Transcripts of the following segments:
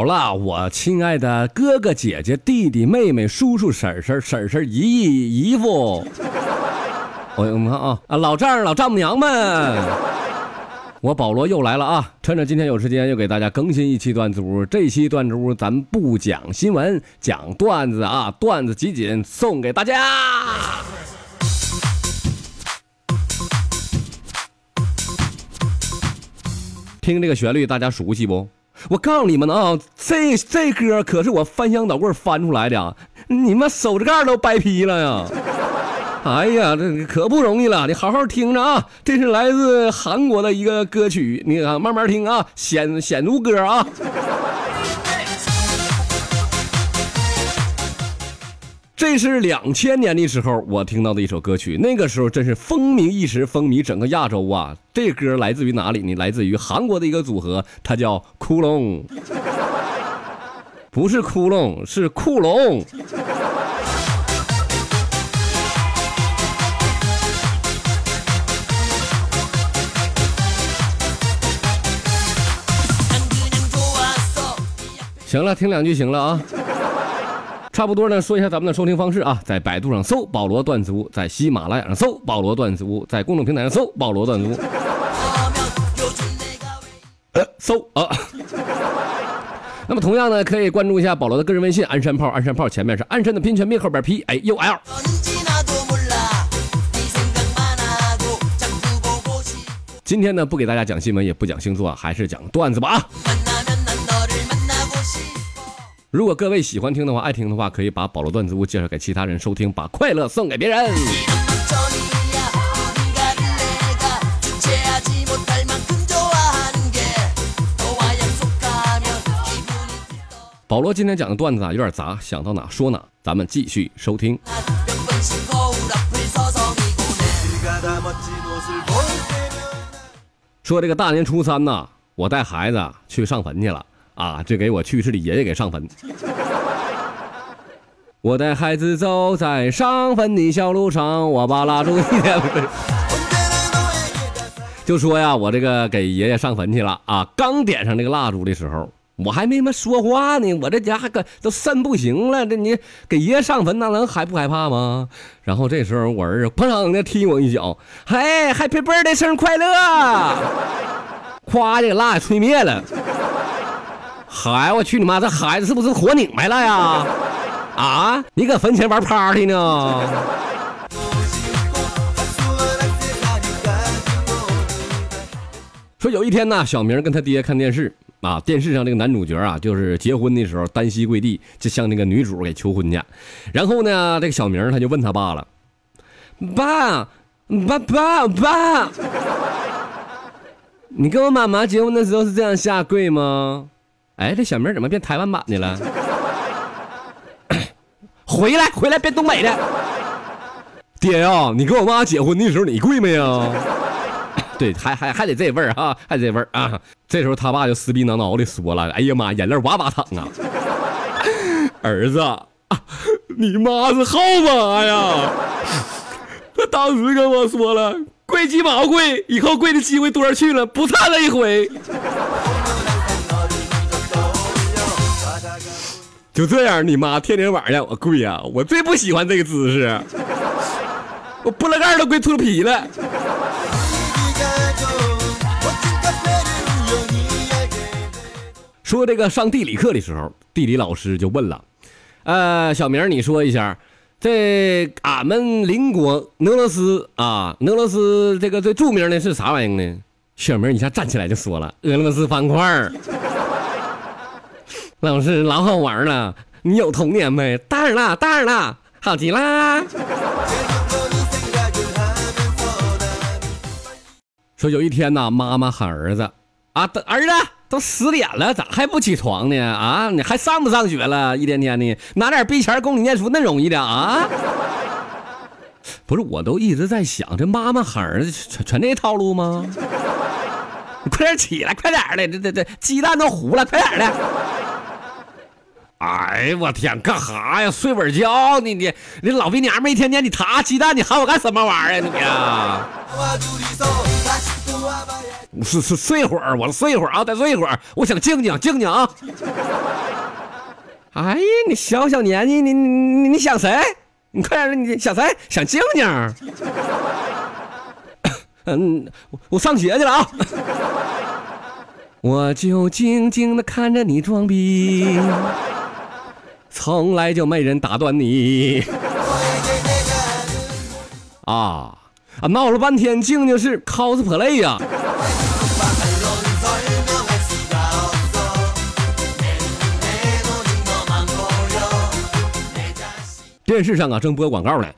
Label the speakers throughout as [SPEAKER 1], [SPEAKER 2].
[SPEAKER 1] 好了，我亲爱的哥哥姐姐、弟弟妹妹、叔叔婶婶、婶婶姨姨姨夫，我我们看啊啊，老丈人老丈母娘们，我保罗又来了啊！趁着今天有时间，又给大家更新一期段子屋。这期段子屋咱不讲新闻，讲段子啊，段子集锦送给大家。听这个旋律，大家熟悉不？我告诉你们啊，这这歌可是我翻箱倒柜翻出来的，你们手指盖都掰劈了呀！哎呀，这可不容易了，你好好听着啊！这是来自韩国的一个歌曲，你看慢慢听啊，显显如歌啊。这是两千年的时候我听到的一首歌曲，那个时候真是风靡一时，风靡整个亚洲啊！这歌来自于哪里呢？来自于韩国的一个组合，它叫窟窿，不是窟窿，是库龙。行了，听两句行了啊。差不多呢，说一下咱们的收听方式啊，在百度上搜“保罗段子屋”，在喜马拉雅上搜“保罗段子屋”，在公众平台上搜“保罗段子屋”，呃，搜啊。那么同样呢，可以关注一下保罗的个人微信“鞍山炮”，鞍山炮前面是鞍山的拼全拼，后边 P A U L。今天呢，不给大家讲新闻，也不讲星座，还是讲段子吧啊。如果各位喜欢听的话，爱听的话，可以把保罗段子屋介绍给其他人收听，把快乐送给别人。保罗今天讲的段子啊，有点杂，想到哪说哪，咱们继续收听。说这个大年初三呐，我带孩子去上坟去了。啊！这给我去世的爷爷给上坟。我带孩子走在上坟的小路上，我把蜡烛点。就说呀，我这个给爷爷上坟去了啊！刚点上这个蜡烛的时候，我还没么说话呢，我这家还个都肾不行了。这你给爷爷上坟，那能害不害怕吗？然后这时候我儿子砰啷的踢我一脚，嘿，Happy Birthday，生日快乐！咵，这个蜡吹灭了。孩，我去你妈！这孩子是不是活拧巴了呀？啊，你搁坟前玩 party 呢？说有一天呢，小明跟他爹看电视啊，电视上这个男主角啊，就是结婚的时候单膝跪地，就向那个女主给求婚去。然后呢，这个小明他就问他爸了：“爸，爸爸爸，你跟我妈妈结婚的时候是这样下跪吗？”哎，这小名怎么变台湾版的了？回来，回来，变东北的。爹呀，你跟我妈结婚的时候你跪没呀？对，还还还得这味儿哈，还得这味儿啊。这时候他爸就死逼挠挠的说了：“哎呀妈，眼泪哇哇淌啊！儿子，你妈是后妈呀！他当时跟我说了，跪鸡毛跪，以后跪的机会多了去了，不差这一回。”就这样，你妈天天晚上让我跪呀，我最不喜欢这个姿势，我拨了盖都跪秃噜皮了。说这个上地理课的时候，地理老师就问了：“呃，小明，你说一下，这俺们邻国俄罗斯啊，俄罗斯这个最著名的是啥玩意儿呢？”小明一下站起来就说了：“俄罗斯方块。”老师老好玩了，你有童年没？当然啦，当然啦，好极啦。说有一天呐，妈妈喊儿子啊，儿子都十点了，咋还不起床呢？啊，你还上不上学了？一天天的，拿点逼钱供你念书，那容易的啊？不是，我都一直在想，这妈妈喊儿子全全这套路吗？你快点起来，快点的，这这这鸡蛋都糊了，快点的。哎呀，我天，干哈呀？睡会儿觉呢？你你老逼娘们一天天你塌鸡蛋，你喊我干什么玩意儿啊？你呀！是是睡会儿，我睡会儿啊，再睡一会儿，我想静静静静啊。哎呀，你小小年纪，你你你想谁？你快点，你想谁？想静静。嗯，我上学去了啊。我就静静的看着你装逼，从来就没人打断你。啊啊！闹了半天，静静是 cosplay 呀。电视上啊，正播广告呢，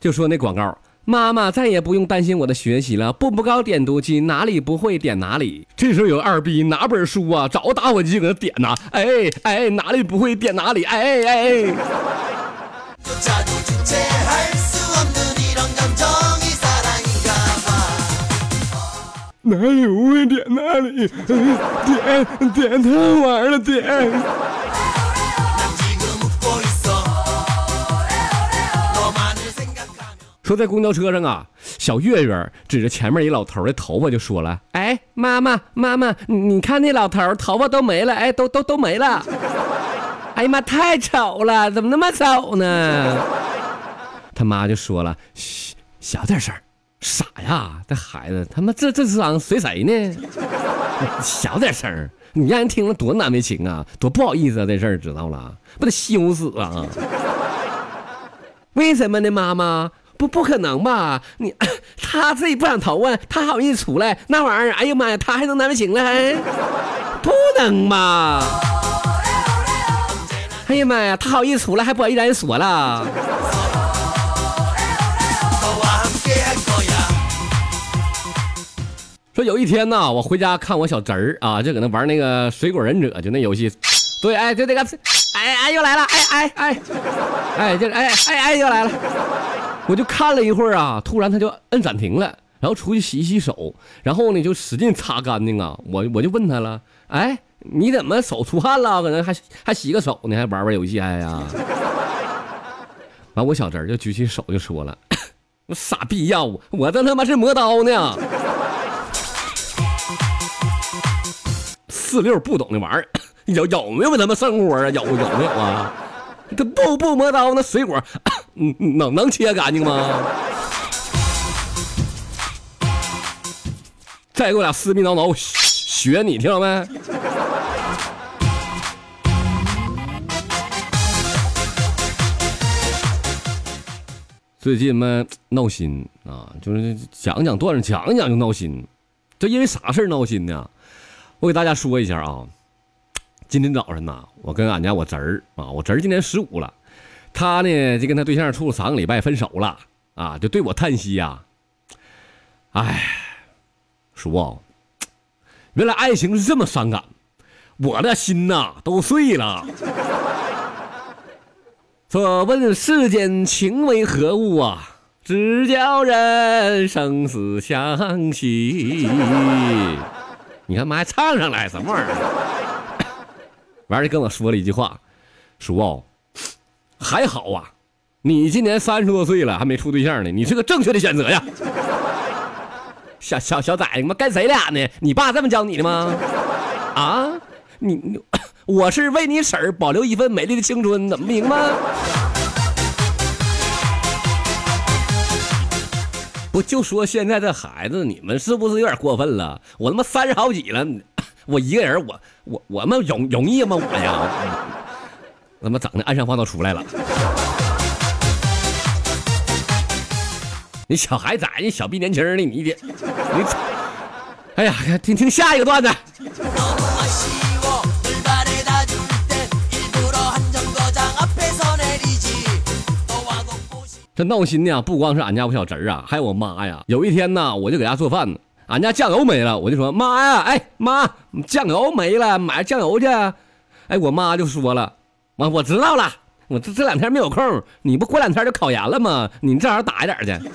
[SPEAKER 1] 就说那广告，妈妈再也不用担心我的学习了，步步高点读机，哪里不会点哪里。这时候有二逼拿本书啊，找个打火机搁那点呐，哎哎，哪里不会点哪里，哎哎哎。哪里不会点哪里，点点太玩了点。说在公交车上啊，小月月指着前面一老头的头发就说了：“哎，妈妈，妈妈，你看那老头头发都没了，哎，都都都没了。哎呀妈，太丑了，怎么那么丑呢？”他妈就说了：“嘘，小点声，傻呀，这孩子他妈这这是随谁呢？小点声，你让人听了多难为情啊，多不好意思啊，这事儿知道了，不得羞死啊？为什么呢，妈妈？”不不可能吧？你他自己不想投啊，他好意思出来那玩意儿？哎呀妈呀，他还能难为情了？还不能吧？哎呀妈呀，他好意思出来还不好意思让人说了？说有一天呢，我回家看我小侄儿啊，就搁那玩那个水果忍者，就那游戏。对，哎，就这个，哎哎又来了，哎哎哎，哎就是哎哎哎又来了。我就看了一会儿啊，突然他就摁暂停了，然后出去洗洗手，然后呢就使劲擦干净啊。我我就问他了，哎，你怎么手出汗了？可能还还洗个手呢，还玩玩游戏哎呀？完，我小侄儿就举起手就说了，我 傻逼呀，我我这他妈是磨刀呢。四六不懂那玩意儿，有有没有他妈生活啊？有有没有啊？这不不磨刀，那水果。嗯嗯，能能切干净吗？再给我俩撕逼挠挠，学你听到没？最近嘛闹心啊，就是讲讲段子，讲一讲就闹心。这因为啥事闹心呢？我给大家说一下啊。今天早上呢，我跟俺家我侄儿啊，我侄儿今年十五了。他呢，就跟他对象处了三个礼拜，分手了啊，就对我叹息呀。哎，叔，原来爱情是这么伤感，我的心呐都碎了。说问世间情为何物啊？只叫人生死相许。你看妈还唱上来什么玩意儿？完了跟我说了一句话，叔。还好啊，你今年三十多岁了，还没处对象呢，你是个正确的选择呀。小小小崽子妈跟谁俩呢？你爸这么教你的吗？啊，你，我是为你婶儿保留一份美丽的青春，怎么不行吗？不就说现在这孩子，你们是不是有点过分了？我他妈三十好几了，我一个人，我我我们容容易吗？我呀。怎么整的？暗上话都出来了。你小孩崽你小逼年轻的，你的，你，哎呀，听听下一个段子。这闹心呢，不光是俺家我小侄儿啊，还有我妈呀。有一天呢，我就搁家做饭呢，俺家酱油没了，我就说妈呀，哎妈，酱油没了，买酱油去。哎，我妈就说了。我我知道了，我这这两天没有空，你不过两天就考研了吗？你正好打一点去。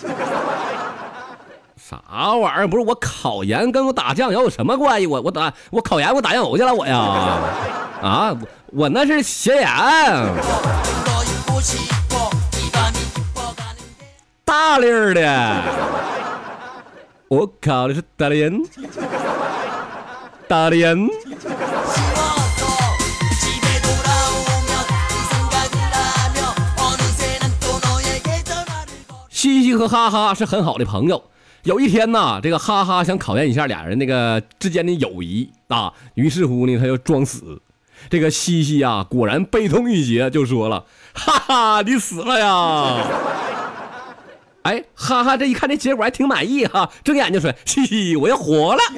[SPEAKER 1] 啥玩意儿？不是我考研跟我打酱油有什么关系？我我打我考研我打酱油去了我呀？啊，我那是学研。大粒的。我靠的是大连，大连。和哈哈是很好的朋友。有一天呢，这个哈哈想考验一下俩人那个之间的友谊啊，于是乎呢，他就装死。这个西西啊，果然悲痛欲绝，就说了：“哈哈，你死了呀！” 哎，哈哈，这一看这结果还挺满意哈，睁眼睛说：“嘻嘻，我要活了。”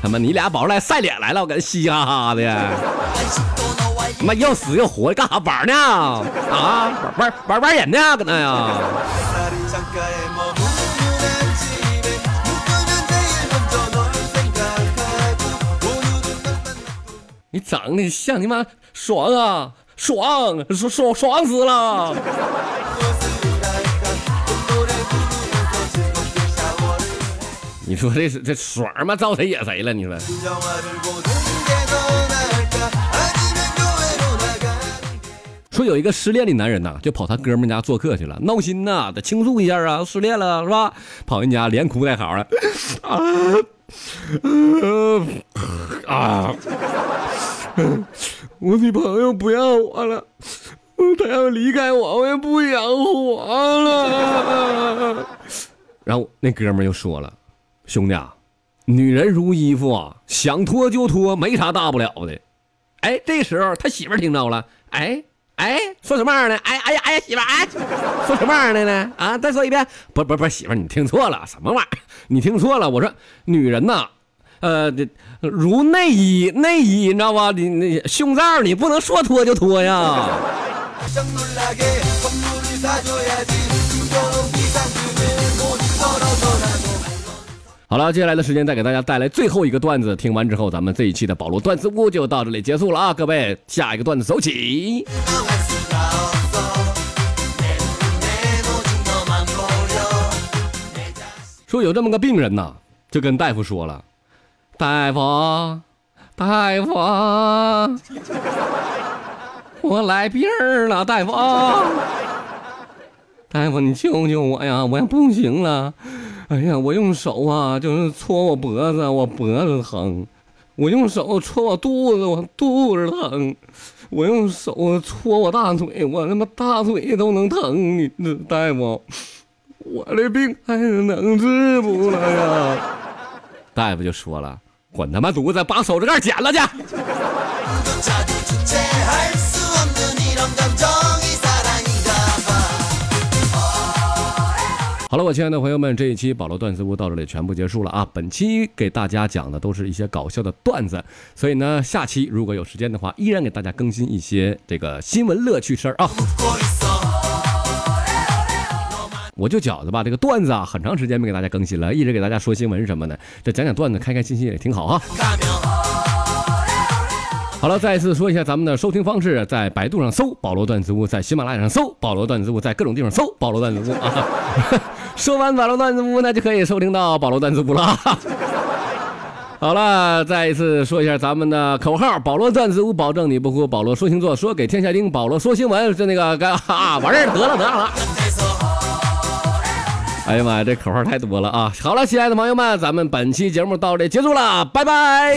[SPEAKER 1] 他妈，你俩宝来晒脸来了，我跟嘻嘻哈哈的。妈要死要活的干啥玩呢？啊，玩玩玩玩人呢？搁那呀？你长得像你妈爽啊，爽爽爽爽死了！你说这是这爽吗？招谁惹谁了？你说？说有一个失恋的男人呐，就跑他哥们家做客去了，闹心呐，得倾诉一下啊，失恋了是吧？跑人家连哭带嚎的，啊啊！我女朋友不要我了，她要离开我，我也不想活了。然后那哥们又说了：“兄弟啊，女人如衣服啊，想脱就脱，没啥大不了的。”哎，这时候他媳妇听着了，哎。哎，说什么玩意儿呢？哎哎呀哎呀，媳妇哎，说什么玩意儿呢？啊，再说一遍，不不不，媳妇你听错了，什么玩意儿？你听错了，我说女人呐，呃，如内衣，内衣你知道吧？你那胸罩你不能说脱就脱呀。好了，接下来的时间再给大家带来最后一个段子。听完之后，咱们这一期的保罗段子屋就到这里结束了啊！各位，下一个段子走起。说有这么个病人呐，就跟大夫说了：“大夫，大夫，我来病了，大夫，大夫你救救我呀，我也不行了。”哎呀，我用手啊，就是搓我脖子，我脖子疼；我用手搓我肚子，我肚子疼；我用手搓我大腿，我他妈大腿都能疼。你这大夫，我的病还能治不了呀？大夫就说了：“滚他妈犊子，把手指盖剪了去！” 好了，我亲爱的朋友们，这一期保罗段子屋到这里全部结束了啊！本期给大家讲的都是一些搞笑的段子，所以呢，下期如果有时间的话，依然给大家更新一些这个新闻乐趣事儿啊！我就觉得吧，这个段子啊，很长时间没给大家更新了，一直给大家说新闻什么的，这讲讲段子，开开心心也挺好啊！好了，再一次说一下咱们的收听方式，在百度上搜“保罗段子屋”，在喜马拉雅上搜“保罗段子屋”，在各种地方搜“保罗段子屋”啊。说完保罗段子屋，那就可以收听到保罗段子屋了。好了，再一次说一下咱们的口号：保罗段子屋，保证你不哭；保罗说星座，说给天下听；保罗说新闻，就那个干啊，完事儿得了得了。哎呀妈呀，这口号太多了啊！好了，亲爱的朋友们，咱们本期节目到这结束了，拜拜。